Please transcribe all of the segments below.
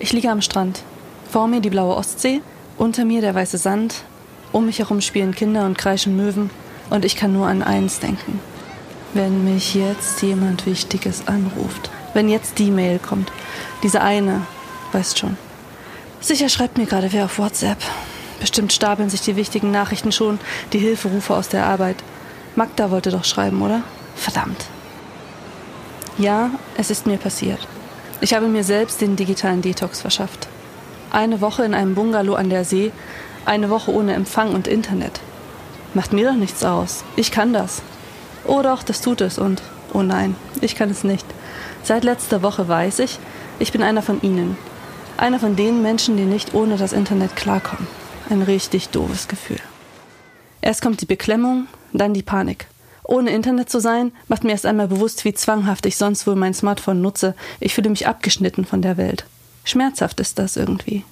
Ich liege am Strand. Vor mir die blaue Ostsee, unter mir der weiße Sand, um mich herum spielen Kinder und kreischen Möwen und ich kann nur an eins denken. Wenn mich jetzt jemand Wichtiges anruft, wenn jetzt die Mail kommt, diese eine, weißt schon. Sicher schreibt mir gerade wer auf WhatsApp. Bestimmt stapeln sich die wichtigen Nachrichten schon, die Hilferufe aus der Arbeit. Magda wollte doch schreiben, oder? Verdammt. Ja, es ist mir passiert. Ich habe mir selbst den digitalen Detox verschafft. Eine Woche in einem Bungalow an der See, eine Woche ohne Empfang und Internet. Macht mir doch nichts aus. Ich kann das. Oh doch, das tut es und oh nein, ich kann es nicht. Seit letzter Woche weiß ich, ich bin einer von Ihnen. Einer von den Menschen, die nicht ohne das Internet klarkommen. Ein richtig doofes Gefühl. Erst kommt die Beklemmung, dann die Panik. Ohne Internet zu sein, macht mir erst einmal bewusst, wie zwanghaft ich sonst wohl mein Smartphone nutze. Ich fühle mich abgeschnitten von der Welt. Schmerzhaft ist das irgendwie.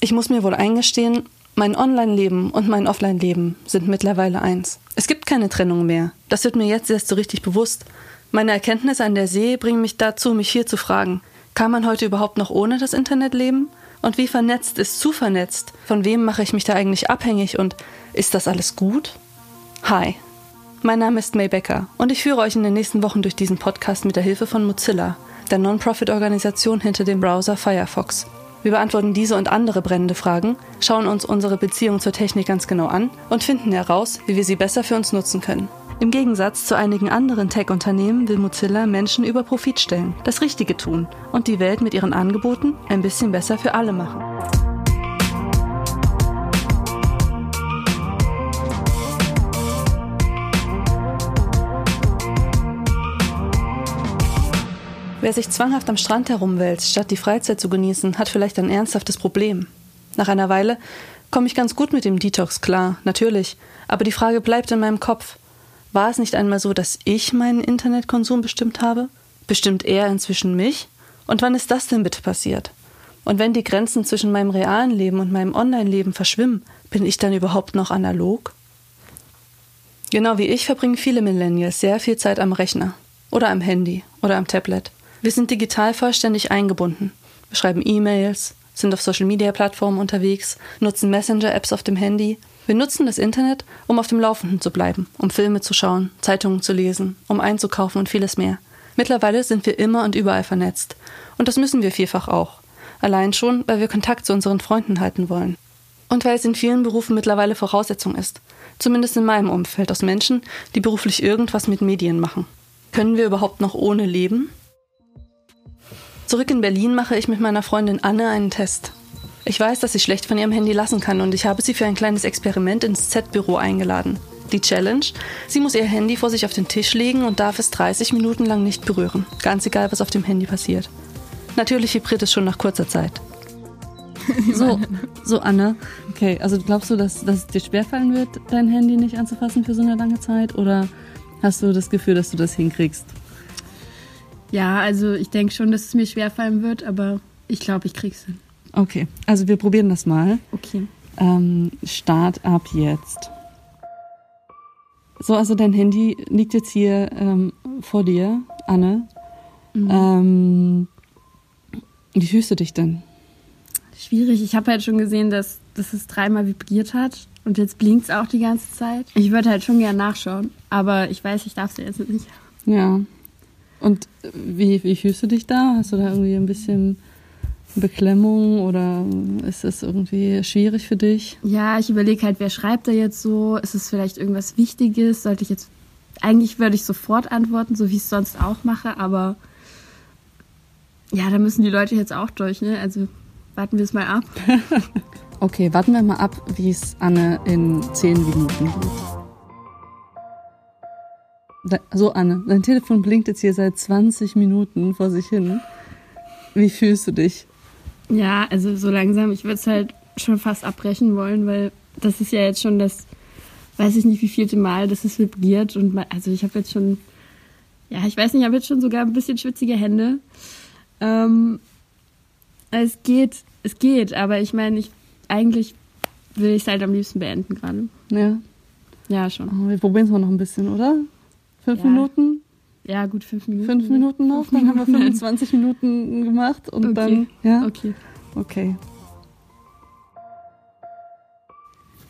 Ich muss mir wohl eingestehen, mein Online-Leben und mein Offline-Leben sind mittlerweile eins. Es gibt keine Trennung mehr. Das wird mir jetzt erst so richtig bewusst. Meine Erkenntnisse an der See bringen mich dazu, mich hier zu fragen, kann man heute überhaupt noch ohne das Internet leben? Und wie vernetzt ist zu vernetzt? Von wem mache ich mich da eigentlich abhängig und ist das alles gut? Hi, mein Name ist May Becker und ich führe euch in den nächsten Wochen durch diesen Podcast mit der Hilfe von Mozilla, der Non-Profit-Organisation hinter dem Browser Firefox. Wir beantworten diese und andere brennende Fragen, schauen uns unsere Beziehung zur Technik ganz genau an und finden heraus, wie wir sie besser für uns nutzen können. Im Gegensatz zu einigen anderen Tech-Unternehmen will Mozilla Menschen über Profit stellen, das Richtige tun und die Welt mit ihren Angeboten ein bisschen besser für alle machen. Wer sich zwanghaft am Strand herumwälzt, statt die Freizeit zu genießen, hat vielleicht ein ernsthaftes Problem. Nach einer Weile komme ich ganz gut mit dem Detox klar, natürlich, aber die Frage bleibt in meinem Kopf. War es nicht einmal so, dass ich meinen Internetkonsum bestimmt habe? Bestimmt er inzwischen mich? Und wann ist das denn bitte passiert? Und wenn die Grenzen zwischen meinem realen Leben und meinem Online-Leben verschwimmen, bin ich dann überhaupt noch analog? Genau wie ich verbringen viele Millennials sehr viel Zeit am Rechner oder am Handy oder am Tablet. Wir sind digital vollständig eingebunden. Wir schreiben E-Mails, sind auf Social-Media-Plattformen unterwegs, nutzen Messenger-Apps auf dem Handy. Wir nutzen das Internet, um auf dem Laufenden zu bleiben, um Filme zu schauen, Zeitungen zu lesen, um einzukaufen und vieles mehr. Mittlerweile sind wir immer und überall vernetzt. Und das müssen wir vielfach auch. Allein schon, weil wir Kontakt zu unseren Freunden halten wollen. Und weil es in vielen Berufen mittlerweile Voraussetzung ist. Zumindest in meinem Umfeld aus Menschen, die beruflich irgendwas mit Medien machen. Können wir überhaupt noch ohne leben? Zurück in Berlin mache ich mit meiner Freundin Anne einen Test. Ich weiß, dass sie schlecht von ihrem Handy lassen kann und ich habe sie für ein kleines Experiment ins Z-Büro eingeladen. Die Challenge? Sie muss ihr Handy vor sich auf den Tisch legen und darf es 30 Minuten lang nicht berühren. Ganz egal, was auf dem Handy passiert. Natürlich vibriert es schon nach kurzer Zeit. So, so Anne. Okay, also glaubst du, dass, dass es dir schwerfallen wird, dein Handy nicht anzufassen für so eine lange Zeit? Oder hast du das Gefühl, dass du das hinkriegst? Ja, also ich denke schon, dass es mir schwerfallen wird, aber ich glaube, ich krieg's hin. Okay, also wir probieren das mal. Okay. Ähm, Start ab jetzt. So, also dein Handy liegt jetzt hier ähm, vor dir, Anne. Mhm. Ähm, wie fühlst du dich denn? Schwierig. Ich habe halt schon gesehen, dass, dass es dreimal vibriert hat und jetzt blinkt es auch die ganze Zeit. Ich würde halt schon gerne nachschauen, aber ich weiß, ich darf es jetzt nicht. Ja, und wie, wie fühlst du dich da? Hast du da irgendwie ein bisschen Beklemmung oder ist es irgendwie schwierig für dich? Ja, ich überlege halt, wer schreibt da jetzt so? Ist es vielleicht irgendwas Wichtiges? Sollte ich jetzt. Eigentlich würde ich sofort antworten, so wie ich es sonst auch mache, aber ja, da müssen die Leute jetzt auch durch, ne? Also warten wir es mal ab. okay, warten wir mal ab, wie es Anne in zehn Minuten geht. So, Anne, dein Telefon blinkt jetzt hier seit 20 Minuten vor sich hin. Wie fühlst du dich? Ja, also so langsam, ich würde es halt schon fast abbrechen wollen, weil das ist ja jetzt schon das, weiß ich nicht, wie vierte Mal, dass es vibriert. Und also ich habe jetzt schon, ja, ich weiß nicht, ich habe jetzt schon sogar ein bisschen schwitzige Hände. Ähm, es geht, es geht, aber ich meine, ich eigentlich will ich es halt am liebsten beenden gerade. Ja. Ja, schon. Oh, wir probieren es mal noch ein bisschen, oder? Fünf ja. Minuten? Ja, gut, fünf Minuten. Fünf Minuten noch, dann haben wir 25 Minuten gemacht und okay. dann, ja. Okay. okay.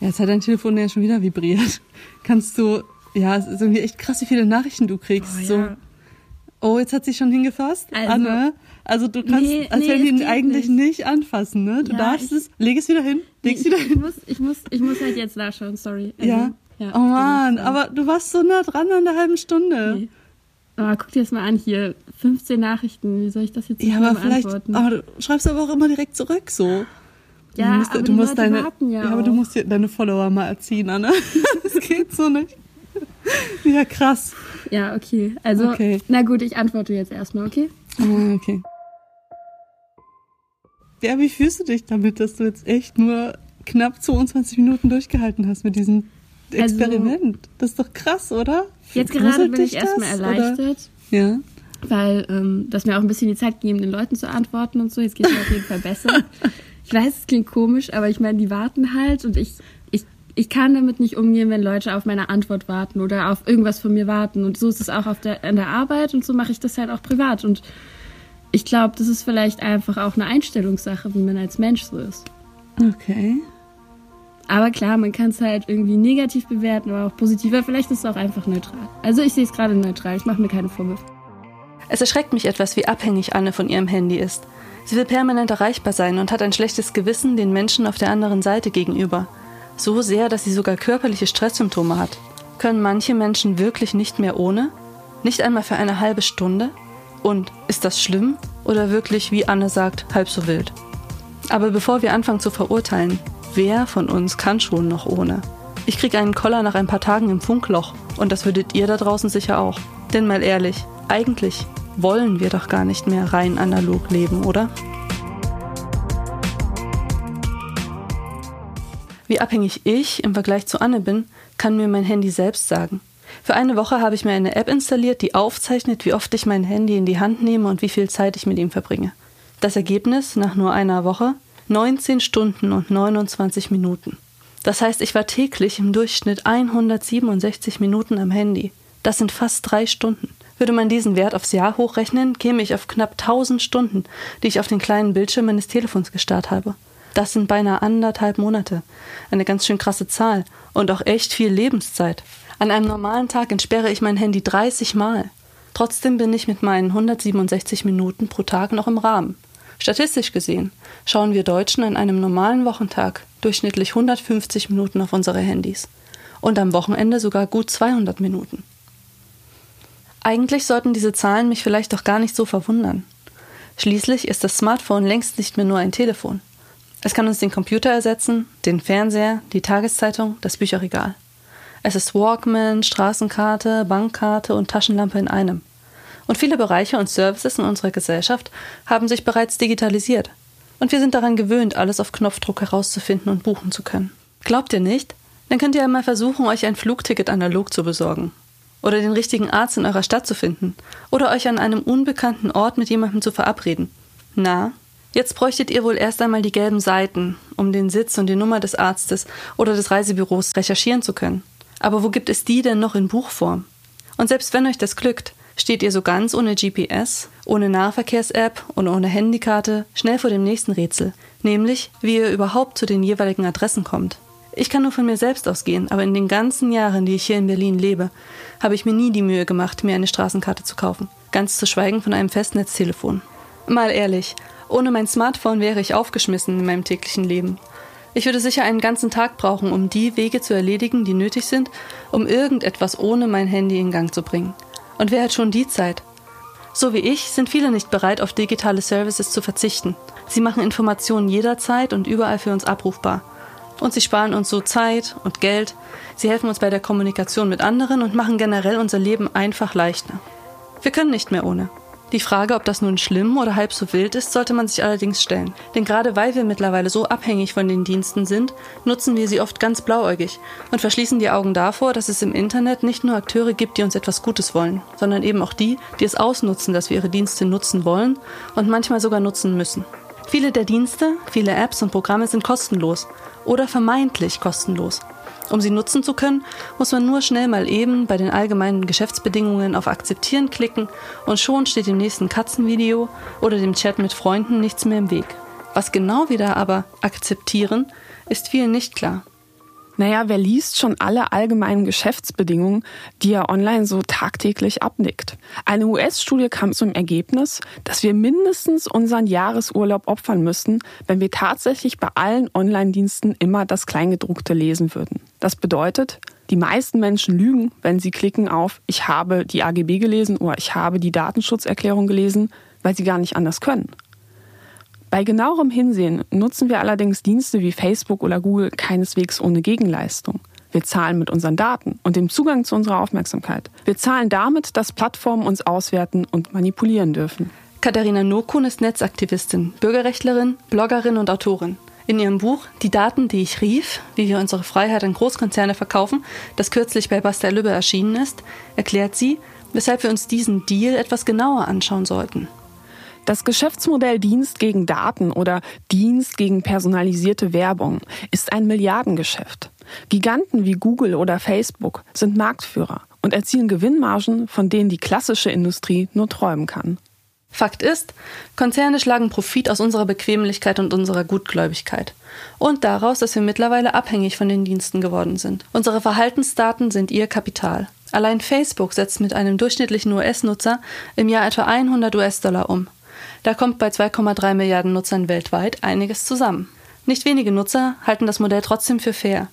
Ja, jetzt hat dein Telefon ja schon wieder vibriert. Kannst du, ja, es ist irgendwie echt krass, wie viele Nachrichten du kriegst. Oh, so. ja. oh jetzt hat sie schon hingefasst, Also- Anne. Also du kannst Nee, als nee, Handy es eigentlich nicht. nicht. anfassen, ne? Du Ja, darfst ich- es, leg es wieder hin, leg es ich, wieder ich, hin. muss, ich, muss, ich muss halt jetzt nachschauen, sorry. Also, Ja? Ja oh man, ich bin aber du warst so nah dran an der halben Stunde. Nee. Aber guck dir das mal an hier. 15 Nachrichten. Wie soll ich das jetzt Ja, aber vielleicht, beantworten? aber du schreibst aber auch immer direkt zurück so. Ja, du musst, aber du musst deine, warten ja aber du musst dir deine Follower mal erziehen, Anne. Das geht so nicht. Ja, krass. Ja, okay. Also, Okay. na gut, ich antworte jetzt erstmal, okay? Ah, Okay. Ja, wie fühlst du dich damit, dass du jetzt echt nur knapp 22 Minuten durchgehalten hast mit diesem Also- Experiment? das ist doch krass, oder? Jetzt gerade bin ich erstmal das, oder? erleichtert, Ja. weil ähm, das mir auch ein bisschen die Zeit gegeben, den Leuten zu antworten und so. Jetzt geht es mir auf jeden Fall besser. Ich weiß, es klingt komisch, aber ich meine, die warten halt und ich, ich, ich kann damit nicht umgehen, wenn Leute auf meine Antwort warten oder auf irgendwas von mir warten. Und so ist es auch auf der, an der Arbeit und so mache ich das halt auch privat. Und ich glaube, das ist vielleicht einfach auch eine Einstellungssache, wie man als Mensch so ist. Okay. Aber klar, man kann es halt irgendwie negativ bewerten, aber auch positiver. Vielleicht ist es auch einfach neutral. Also ich sehe es gerade neutral. Ich mache mir keine Vorwürfe. Es erschreckt mich etwas, wie abhängig Anne von ihrem Handy ist. Sie will permanent erreichbar sein und hat ein schlechtes Gewissen den Menschen auf der anderen Seite gegenüber. So sehr, dass sie sogar körperliche Stresssymptome hat. Können manche Menschen wirklich nicht mehr ohne? Nicht einmal für eine halbe Stunde? Und ist das schlimm oder wirklich, wie Anne sagt, halb so wild? Aber bevor wir anfangen zu verurteilen, wer von uns kann schon noch ohne? Ich krieg einen Koller nach ein paar Tagen im Funkloch und das würdet ihr da draußen sicher auch. Denn mal ehrlich, eigentlich wollen wir doch gar nicht mehr rein analog leben, oder? Wie abhängig ich im Vergleich zu Anne bin, kann mir mein Handy selbst sagen. Für eine Woche habe ich mir eine App installiert, die aufzeichnet, wie oft ich mein Handy in die Hand nehme und wie viel Zeit ich mit ihm verbringe. Das Ergebnis nach nur einer Woche 19 Stunden und 29 Minuten. Das heißt, ich war täglich im Durchschnitt 167 Minuten am Handy. Das sind fast drei Stunden. Würde man diesen Wert aufs Jahr hochrechnen, käme ich auf knapp 1000 Stunden, die ich auf den kleinen Bildschirm meines Telefons gestarrt habe. Das sind beinahe anderthalb Monate. Eine ganz schön krasse Zahl und auch echt viel Lebenszeit. An einem normalen Tag entsperre ich mein Handy 30 Mal. Trotzdem bin ich mit meinen 167 Minuten pro Tag noch im Rahmen. Statistisch gesehen schauen wir Deutschen an einem normalen Wochentag durchschnittlich 150 Minuten auf unsere Handys und am Wochenende sogar gut 200 Minuten. Eigentlich sollten diese Zahlen mich vielleicht doch gar nicht so verwundern. Schließlich ist das Smartphone längst nicht mehr nur ein Telefon. Es kann uns den Computer ersetzen, den Fernseher, die Tageszeitung, das Bücherregal. Es ist Walkman, Straßenkarte, Bankkarte und Taschenlampe in einem. Und viele Bereiche und Services in unserer Gesellschaft haben sich bereits digitalisiert. Und wir sind daran gewöhnt, alles auf Knopfdruck herauszufinden und buchen zu können. Glaubt ihr nicht? Dann könnt ihr einmal versuchen, euch ein Flugticket analog zu besorgen. Oder den richtigen Arzt in eurer Stadt zu finden. Oder euch an einem unbekannten Ort mit jemandem zu verabreden. Na, jetzt bräuchtet ihr wohl erst einmal die gelben Seiten, um den Sitz und die Nummer des Arztes oder des Reisebüros recherchieren zu können. Aber wo gibt es die denn noch in Buchform? Und selbst wenn euch das glückt, steht ihr so ganz ohne GPS, ohne Nahverkehrs-App und ohne Handykarte schnell vor dem nächsten Rätsel, nämlich wie ihr überhaupt zu den jeweiligen Adressen kommt. Ich kann nur von mir selbst ausgehen, aber in den ganzen Jahren, die ich hier in Berlin lebe, habe ich mir nie die Mühe gemacht, mir eine Straßenkarte zu kaufen, ganz zu schweigen von einem Festnetztelefon. Mal ehrlich, ohne mein Smartphone wäre ich aufgeschmissen in meinem täglichen Leben. Ich würde sicher einen ganzen Tag brauchen, um die Wege zu erledigen, die nötig sind, um irgendetwas ohne mein Handy in Gang zu bringen. Und wer hat schon die Zeit? So wie ich sind viele nicht bereit, auf digitale Services zu verzichten. Sie machen Informationen jederzeit und überall für uns abrufbar. Und sie sparen uns so Zeit und Geld, sie helfen uns bei der Kommunikation mit anderen und machen generell unser Leben einfach leichter. Wir können nicht mehr ohne. Die Frage, ob das nun schlimm oder halb so wild ist, sollte man sich allerdings stellen. Denn gerade weil wir mittlerweile so abhängig von den Diensten sind, nutzen wir sie oft ganz blauäugig und verschließen die Augen davor, dass es im Internet nicht nur Akteure gibt, die uns etwas Gutes wollen, sondern eben auch die, die es ausnutzen, dass wir ihre Dienste nutzen wollen und manchmal sogar nutzen müssen. Viele der Dienste, viele Apps und Programme sind kostenlos oder vermeintlich kostenlos. Um sie nutzen zu können, muss man nur schnell mal eben bei den allgemeinen Geschäftsbedingungen auf Akzeptieren klicken und schon steht dem nächsten Katzenvideo oder dem Chat mit Freunden nichts mehr im Weg. Was genau wir da aber akzeptieren, ist vielen nicht klar. Naja, wer liest schon alle allgemeinen Geschäftsbedingungen, die er online so tagtäglich abnickt? Eine US-Studie kam zum Ergebnis, dass wir mindestens unseren Jahresurlaub opfern müssten, wenn wir tatsächlich bei allen Online-Diensten immer das Kleingedruckte lesen würden. Das bedeutet, die meisten Menschen lügen, wenn sie klicken auf Ich habe die AGB gelesen oder Ich habe die Datenschutzerklärung gelesen, weil sie gar nicht anders können. Bei genauerem Hinsehen nutzen wir allerdings Dienste wie Facebook oder Google keineswegs ohne Gegenleistung. Wir zahlen mit unseren Daten und dem Zugang zu unserer Aufmerksamkeit. Wir zahlen damit, dass Plattformen uns auswerten und manipulieren dürfen. Katharina Nokun ist Netzaktivistin, Bürgerrechtlerin, Bloggerin und Autorin. In ihrem Buch Die Daten, die ich rief, wie wir unsere Freiheit an Großkonzerne verkaufen, das kürzlich bei Basta Lübbe erschienen ist, erklärt sie, weshalb wir uns diesen Deal etwas genauer anschauen sollten. Das Geschäftsmodell Dienst gegen Daten oder Dienst gegen personalisierte Werbung ist ein Milliardengeschäft. Giganten wie Google oder Facebook sind Marktführer und erzielen Gewinnmargen, von denen die klassische Industrie nur träumen kann. Fakt ist, Konzerne schlagen Profit aus unserer Bequemlichkeit und unserer Gutgläubigkeit. Und daraus, dass wir mittlerweile abhängig von den Diensten geworden sind. Unsere Verhaltensdaten sind ihr Kapital. Allein Facebook setzt mit einem durchschnittlichen US-Nutzer im Jahr etwa 100 US-Dollar um. Da kommt bei 2,3 Milliarden Nutzern weltweit einiges zusammen. Nicht wenige Nutzer halten das Modell trotzdem für fair.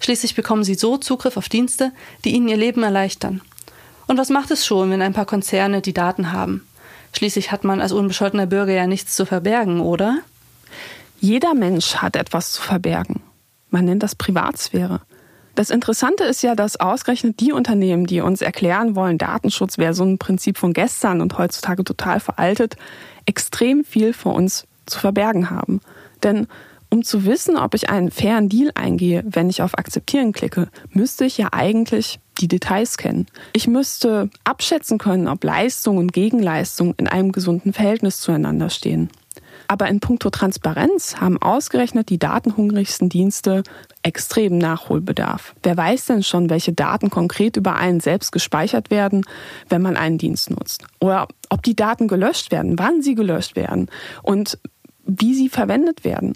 Schließlich bekommen sie so Zugriff auf Dienste, die ihnen ihr Leben erleichtern. Und was macht es schon, wenn ein paar Konzerne die Daten haben? Schließlich hat man als unbescholtener Bürger ja nichts zu verbergen, oder? Jeder Mensch hat etwas zu verbergen. Man nennt das Privatsphäre. Das Interessante ist ja, dass ausgerechnet die Unternehmen, die uns erklären wollen, Datenschutz wäre so ein Prinzip von gestern und heutzutage total veraltet, extrem viel vor uns zu verbergen haben. Denn um zu wissen, ob ich einen fairen Deal eingehe, wenn ich auf Akzeptieren klicke, müsste ich ja eigentlich die Details kennen. Ich müsste abschätzen können, ob Leistung und Gegenleistung in einem gesunden Verhältnis zueinander stehen. Aber in puncto Transparenz haben ausgerechnet die datenhungrigsten Dienste extremen Nachholbedarf. Wer weiß denn schon, welche Daten konkret über einen selbst gespeichert werden, wenn man einen Dienst nutzt? Oder ob die Daten gelöscht werden, wann sie gelöscht werden und wie sie verwendet werden?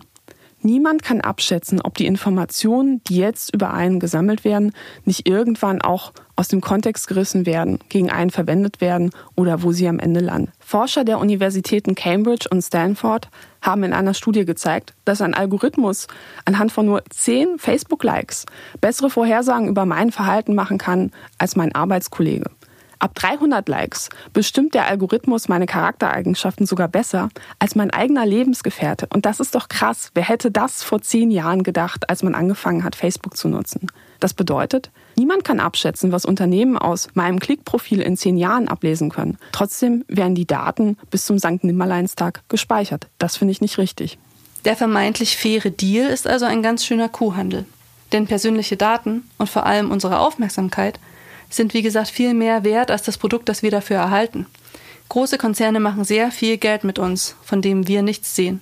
Niemand kann abschätzen, ob die Informationen, die jetzt über einen gesammelt werden, nicht irgendwann auch aus dem Kontext gerissen werden, gegen einen verwendet werden oder wo sie am Ende landen. Forscher der Universitäten Cambridge und Stanford haben in einer Studie gezeigt, dass ein Algorithmus anhand von nur zehn Facebook-Likes bessere Vorhersagen über mein Verhalten machen kann als mein Arbeitskollege. Ab 300 Likes bestimmt der Algorithmus meine Charaktereigenschaften sogar besser als mein eigener Lebensgefährte. Und das ist doch krass. Wer hätte das vor zehn Jahren gedacht, als man angefangen hat, Facebook zu nutzen? Das bedeutet, niemand kann abschätzen, was Unternehmen aus meinem Klickprofil in zehn Jahren ablesen können. Trotzdem werden die Daten bis zum St. Nimmerleinstag gespeichert. Das finde ich nicht richtig. Der vermeintlich faire Deal ist also ein ganz schöner Kuhhandel. Denn persönliche Daten und vor allem unsere Aufmerksamkeit sind wie gesagt viel mehr wert als das Produkt, das wir dafür erhalten. Große Konzerne machen sehr viel Geld mit uns, von dem wir nichts sehen,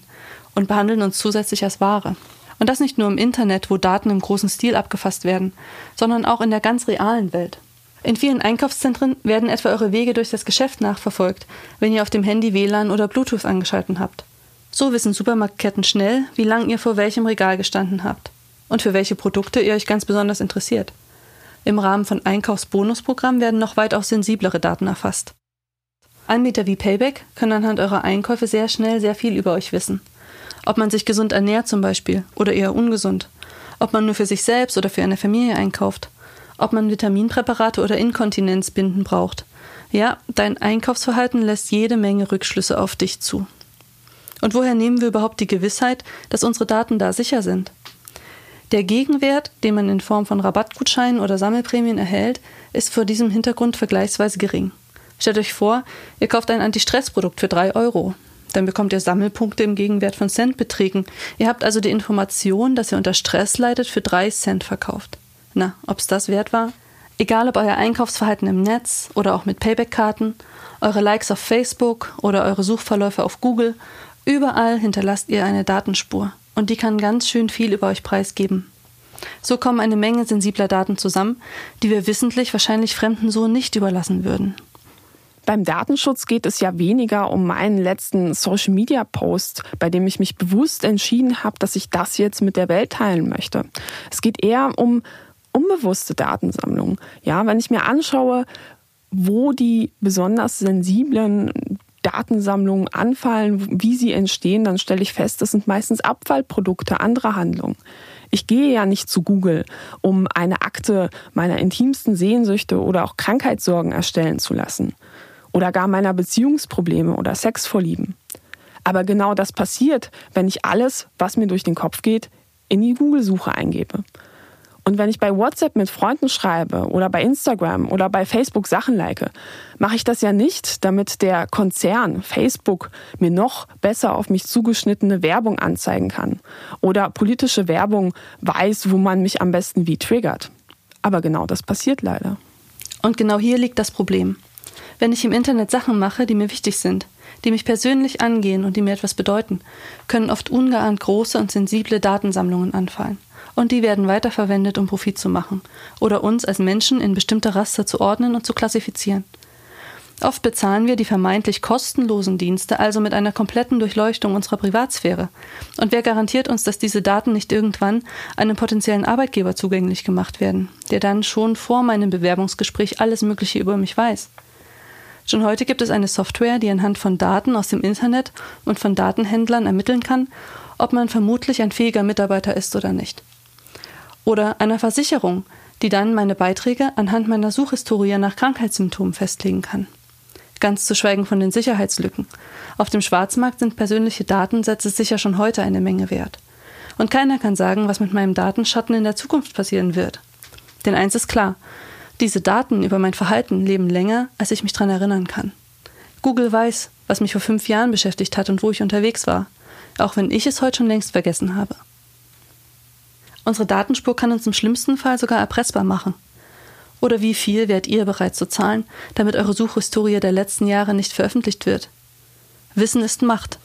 und behandeln uns zusätzlich als Ware. Und das nicht nur im Internet, wo Daten im großen Stil abgefasst werden, sondern auch in der ganz realen Welt. In vielen Einkaufszentren werden etwa eure Wege durch das Geschäft nachverfolgt, wenn ihr auf dem Handy WLAN oder Bluetooth angeschalten habt. So wissen Supermarktketten schnell, wie lang ihr vor welchem Regal gestanden habt und für welche Produkte ihr euch ganz besonders interessiert. Im Rahmen von Einkaufsbonusprogrammen werden noch weitaus sensiblere Daten erfasst. Anbieter wie Payback können anhand eurer Einkäufe sehr schnell sehr viel über euch wissen. Ob man sich gesund ernährt zum Beispiel oder eher ungesund. Ob man nur für sich selbst oder für eine Familie einkauft. Ob man Vitaminpräparate oder Inkontinenzbinden braucht. Ja, dein Einkaufsverhalten lässt jede Menge Rückschlüsse auf dich zu. Und woher nehmen wir überhaupt die Gewissheit, dass unsere Daten da sicher sind? Der Gegenwert, den man in Form von Rabattgutscheinen oder Sammelprämien erhält, ist vor diesem Hintergrund vergleichsweise gering. Stellt euch vor, ihr kauft ein Anti-Stress-Produkt für 3 Euro. Dann bekommt ihr Sammelpunkte im Gegenwert von Centbeträgen. Ihr habt also die Information, dass ihr unter Stress leidet, für 3 Cent verkauft. Na, ob's das wert war? Egal ob euer Einkaufsverhalten im Netz oder auch mit Payback-Karten, eure Likes auf Facebook oder eure Suchverläufe auf Google, überall hinterlasst ihr eine Datenspur und die kann ganz schön viel über euch preisgeben. So kommen eine Menge sensibler Daten zusammen, die wir wissentlich wahrscheinlich Fremden so nicht überlassen würden. Beim Datenschutz geht es ja weniger um meinen letzten Social-Media-Post, bei dem ich mich bewusst entschieden habe, dass ich das jetzt mit der Welt teilen möchte. Es geht eher um unbewusste Datensammlung. Ja, wenn ich mir anschaue, wo die besonders sensiblen Datensammlungen anfallen, wie sie entstehen, dann stelle ich fest, das sind meistens Abfallprodukte anderer Handlungen. Ich gehe ja nicht zu Google, um eine Akte meiner intimsten Sehnsüchte oder auch Krankheitssorgen erstellen zu lassen. Oder gar meiner Beziehungsprobleme oder Sexvorlieben. Aber genau das passiert, wenn ich alles, was mir durch den Kopf geht, in die Google-Suche eingebe. Und wenn ich bei WhatsApp mit Freunden schreibe oder bei Instagram oder bei Facebook Sachen like, mache ich das ja nicht, damit der Konzern Facebook mir noch besser auf mich zugeschnittene Werbung anzeigen kann oder politische Werbung weiß, wo man mich am besten wie triggert. Aber genau das passiert leider. Und genau hier liegt das Problem. Wenn ich im Internet Sachen mache, die mir wichtig sind, die mich persönlich angehen und die mir etwas bedeuten, können oft ungeahnt große und sensible Datensammlungen anfallen und die werden weiterverwendet, um Profit zu machen oder uns als Menschen in bestimmte Raster zu ordnen und zu klassifizieren. Oft bezahlen wir die vermeintlich kostenlosen Dienste also mit einer kompletten Durchleuchtung unserer Privatsphäre. Und wer garantiert uns, dass diese Daten nicht irgendwann einem potenziellen Arbeitgeber zugänglich gemacht werden, der dann schon vor meinem Bewerbungsgespräch alles Mögliche über mich weiß? Schon heute gibt es eine Software, die anhand von Daten aus dem Internet und von Datenhändlern ermitteln kann, ob man vermutlich ein fähiger Mitarbeiter ist oder nicht oder einer Versicherung, die dann meine Beiträge anhand meiner Suchhistorie nach Krankheitssymptomen festlegen kann. Ganz zu schweigen von den Sicherheitslücken. Auf dem Schwarzmarkt sind persönliche Datensätze sicher schon heute eine Menge wert. Und keiner kann sagen, was mit meinem Datenschatten in der Zukunft passieren wird. Denn eins ist klar, diese Daten über mein Verhalten leben länger, als ich mich daran erinnern kann. Google weiß, was mich vor fünf Jahren beschäftigt hat und wo ich unterwegs war, auch wenn ich es heute schon längst vergessen habe. Unsere Datenspur kann uns im schlimmsten Fall sogar erpressbar machen. Oder wie viel wärt ihr bereit zu zahlen, damit eure Suchhistorie der letzten Jahre nicht veröffentlicht wird? Wissen ist Macht.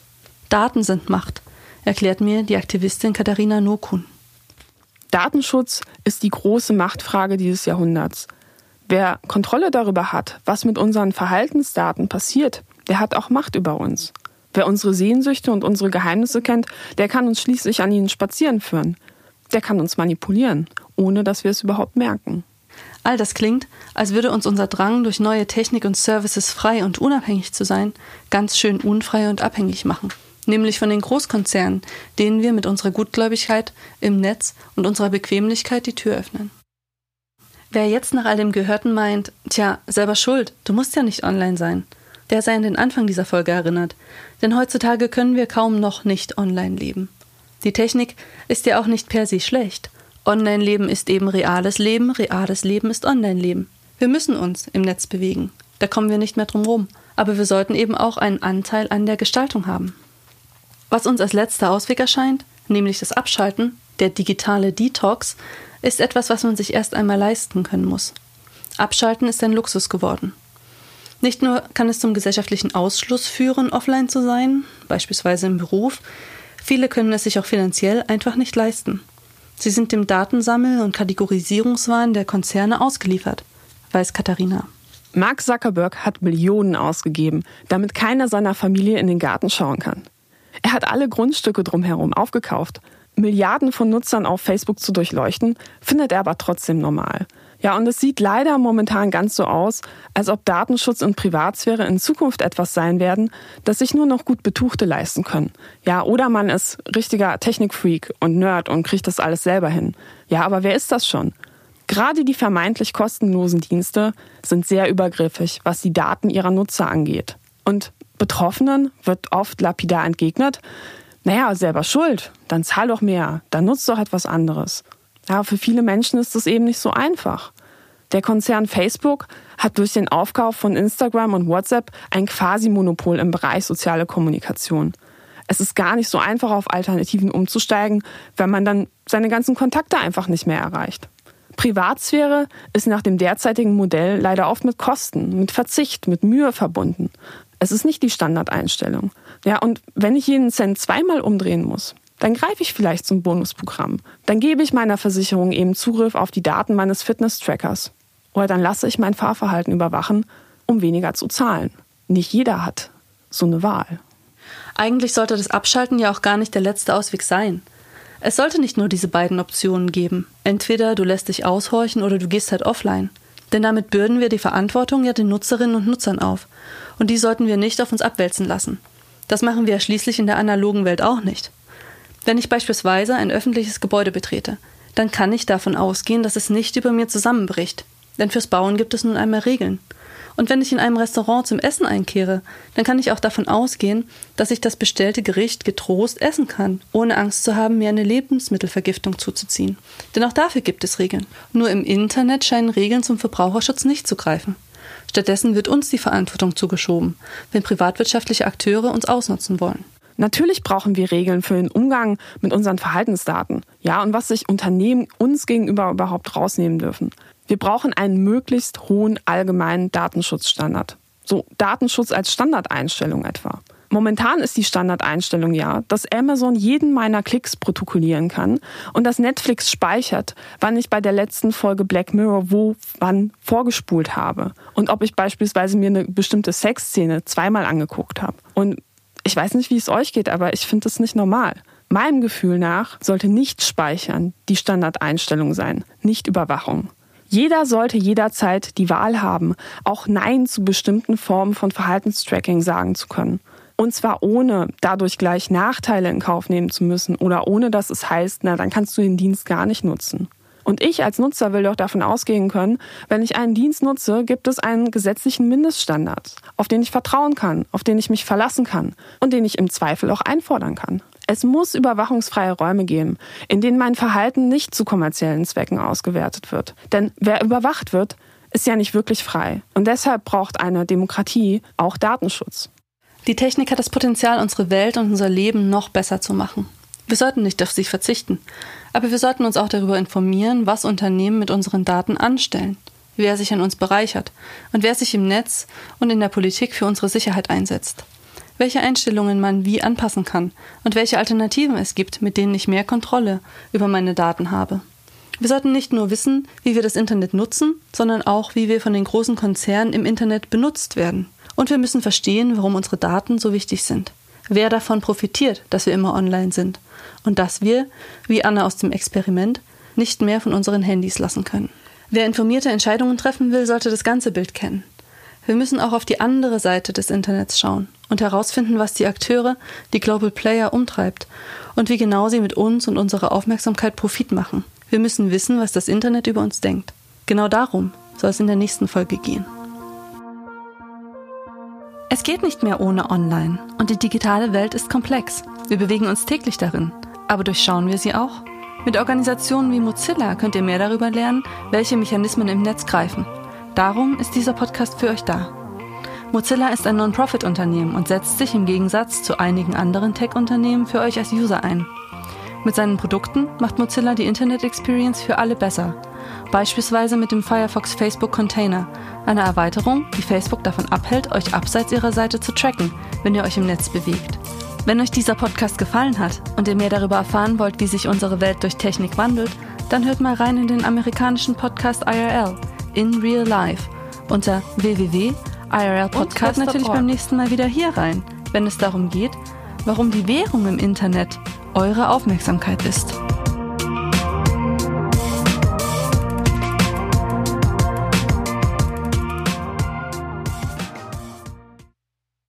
Daten sind Macht, erklärt mir die Aktivistin Katharina Nokun. Datenschutz ist die große Machtfrage dieses Jahrhunderts. Wer Kontrolle darüber hat, was mit unseren Verhaltensdaten passiert, der hat auch Macht über uns. Wer unsere Sehnsüchte und unsere Geheimnisse kennt, der kann uns schließlich an ihnen spazieren führen der kann uns manipulieren, ohne dass wir es überhaupt merken. All das klingt, als würde uns unser Drang, durch neue Technik und Services frei und unabhängig zu sein, ganz schön unfrei und abhängig machen. Nämlich von den Großkonzernen, denen wir mit unserer Gutgläubigkeit im Netz und unserer Bequemlichkeit die Tür öffnen. Wer jetzt nach all dem Gehörten meint, tja, selber schuld, du musst ja nicht online sein, der sei an den Anfang dieser Folge erinnert. Denn heutzutage können wir kaum noch nicht online leben. Die Technik ist ja auch nicht per se schlecht. Online-Leben ist eben reales Leben, reales Leben ist Online-Leben. Wir müssen uns im Netz bewegen. Da kommen wir nicht mehr drum rum. Aber wir sollten eben auch einen Anteil an der Gestaltung haben. Was uns als letzter Ausweg erscheint, nämlich das Abschalten, der digitale Detox, ist etwas, was man sich erst einmal leisten können muss. Abschalten ist ein Luxus geworden. Nicht nur kann es zum gesellschaftlichen Ausschluss führen, offline zu sein, beispielsweise im Beruf, Viele können es sich auch finanziell einfach nicht leisten. Sie sind dem Datensammel- und Kategorisierungswahn der Konzerne ausgeliefert, weiß Katharina. Mark Zuckerberg hat Millionen ausgegeben, damit keiner seiner Familie in den Garten schauen kann. Er hat alle Grundstücke drumherum aufgekauft. Milliarden von Nutzern auf Facebook zu durchleuchten, findet er aber trotzdem normal. Ja, und es sieht leider momentan ganz so aus, als ob Datenschutz und Privatsphäre in Zukunft etwas sein werden, das sich nur noch gut Betuchte leisten können. Ja, oder man ist richtiger Technikfreak und Nerd und kriegt das alles selber hin. Ja, aber wer ist das schon? Gerade die vermeintlich kostenlosen Dienste sind sehr übergriffig, was die Daten ihrer Nutzer angeht. Und Betroffenen wird oft lapidar entgegnet, naja, selber schuld, dann zahl doch mehr, dann nutzt doch etwas anderes. Ja, für viele Menschen ist das eben nicht so einfach. Der Konzern Facebook hat durch den Aufkauf von Instagram und WhatsApp ein Quasi-Monopol im Bereich soziale Kommunikation. Es ist gar nicht so einfach, auf Alternativen umzusteigen, wenn man dann seine ganzen Kontakte einfach nicht mehr erreicht. Privatsphäre ist nach dem derzeitigen Modell leider oft mit Kosten, mit Verzicht, mit Mühe verbunden. Es ist nicht die Standardeinstellung. Ja, und wenn ich jeden Cent zweimal umdrehen muss, dann greife ich vielleicht zum Bonusprogramm. Dann gebe ich meiner Versicherung eben Zugriff auf die Daten meines Fitness-Trackers. Oder dann lasse ich mein Fahrverhalten überwachen um weniger zu zahlen. Nicht jeder hat so eine Wahl. Eigentlich sollte das Abschalten ja auch gar nicht der letzte Ausweg sein. Es sollte nicht nur diese beiden Optionen geben. Entweder du lässt dich aushorchen oder du gehst halt offline. Denn damit bürden wir die Verantwortung ja den Nutzerinnen und Nutzern auf. Und die sollten wir nicht auf uns abwälzen lassen. Das machen wir ja schließlich in der analogen Welt auch nicht. Wenn ich beispielsweise ein öffentliches Gebäude betrete, dann kann ich davon ausgehen, dass es nicht über mir zusammenbricht. Denn fürs Bauen gibt es nun einmal Regeln. Und wenn ich in einem Restaurant zum Essen einkehre, dann kann ich auch davon ausgehen, dass ich das bestellte Gericht getrost essen kann, ohne Angst zu haben, mir eine Lebensmittelvergiftung zuzuziehen. Denn auch dafür gibt es Regeln. Nur im Internet scheinen Regeln zum Verbraucherschutz nicht zu greifen. Stattdessen wird uns die Verantwortung zugeschoben, wenn privatwirtschaftliche Akteure uns ausnutzen wollen. Natürlich brauchen wir Regeln für den Umgang mit unseren Verhaltensdaten. Ja, und was sich Unternehmen uns gegenüber überhaupt rausnehmen dürfen. Wir brauchen einen möglichst hohen allgemeinen Datenschutzstandard. So Datenschutz als Standardeinstellung etwa. Momentan ist die Standardeinstellung ja, dass Amazon jeden meiner Klicks protokollieren kann und dass Netflix speichert, wann ich bei der letzten Folge Black Mirror wo wann vorgespult habe und ob ich beispielsweise mir eine bestimmte Sexszene zweimal angeguckt habe. Und ich weiß nicht, wie es euch geht, aber ich finde das nicht normal. Meinem Gefühl nach sollte nicht speichern die Standardeinstellung sein, nicht Überwachung. Jeder sollte jederzeit die Wahl haben, auch Nein zu bestimmten Formen von Verhaltenstracking sagen zu können. Und zwar ohne dadurch gleich Nachteile in Kauf nehmen zu müssen oder ohne dass es heißt, na, dann kannst du den Dienst gar nicht nutzen. Und ich als Nutzer will doch davon ausgehen können, wenn ich einen Dienst nutze, gibt es einen gesetzlichen Mindeststandard, auf den ich vertrauen kann, auf den ich mich verlassen kann und den ich im Zweifel auch einfordern kann. Es muss überwachungsfreie Räume geben, in denen mein Verhalten nicht zu kommerziellen Zwecken ausgewertet wird. Denn wer überwacht wird, ist ja nicht wirklich frei. Und deshalb braucht eine Demokratie auch Datenschutz. Die Technik hat das Potenzial, unsere Welt und unser Leben noch besser zu machen. Wir sollten nicht auf sie verzichten, aber wir sollten uns auch darüber informieren, was Unternehmen mit unseren Daten anstellen, wer sich an uns bereichert und wer sich im Netz und in der Politik für unsere Sicherheit einsetzt welche Einstellungen man wie anpassen kann und welche Alternativen es gibt, mit denen ich mehr Kontrolle über meine Daten habe. Wir sollten nicht nur wissen, wie wir das Internet nutzen, sondern auch, wie wir von den großen Konzernen im Internet benutzt werden. Und wir müssen verstehen, warum unsere Daten so wichtig sind. Wer davon profitiert, dass wir immer online sind. Und dass wir, wie Anna aus dem Experiment, nicht mehr von unseren Handys lassen können. Wer informierte Entscheidungen treffen will, sollte das ganze Bild kennen. Wir müssen auch auf die andere Seite des Internets schauen und herausfinden, was die Akteure, die Global Player umtreibt und wie genau sie mit uns und unserer Aufmerksamkeit Profit machen. Wir müssen wissen, was das Internet über uns denkt. Genau darum soll es in der nächsten Folge gehen. Es geht nicht mehr ohne Online und die digitale Welt ist komplex. Wir bewegen uns täglich darin. Aber durchschauen wir sie auch? Mit Organisationen wie Mozilla könnt ihr mehr darüber lernen, welche Mechanismen im Netz greifen Darum ist dieser Podcast für euch da. Mozilla ist ein Non-Profit-Unternehmen und setzt sich im Gegensatz zu einigen anderen Tech-Unternehmen für euch als User ein. Mit seinen Produkten macht Mozilla die Internet Experience für alle besser. Beispielsweise mit dem Firefox Facebook Container, einer Erweiterung, die Facebook davon abhält, euch abseits ihrer Seite zu tracken, wenn ihr euch im Netz bewegt. Wenn euch dieser Podcast gefallen hat und ihr mehr darüber erfahren wollt, wie sich unsere Welt durch Technik wandelt, dann hört mal rein in den amerikanischen Podcast IRL in real life unter www.irlpodcast natürlich beim nächsten Mal wieder hier rein, wenn es darum geht, warum die Währung im Internet eure Aufmerksamkeit ist.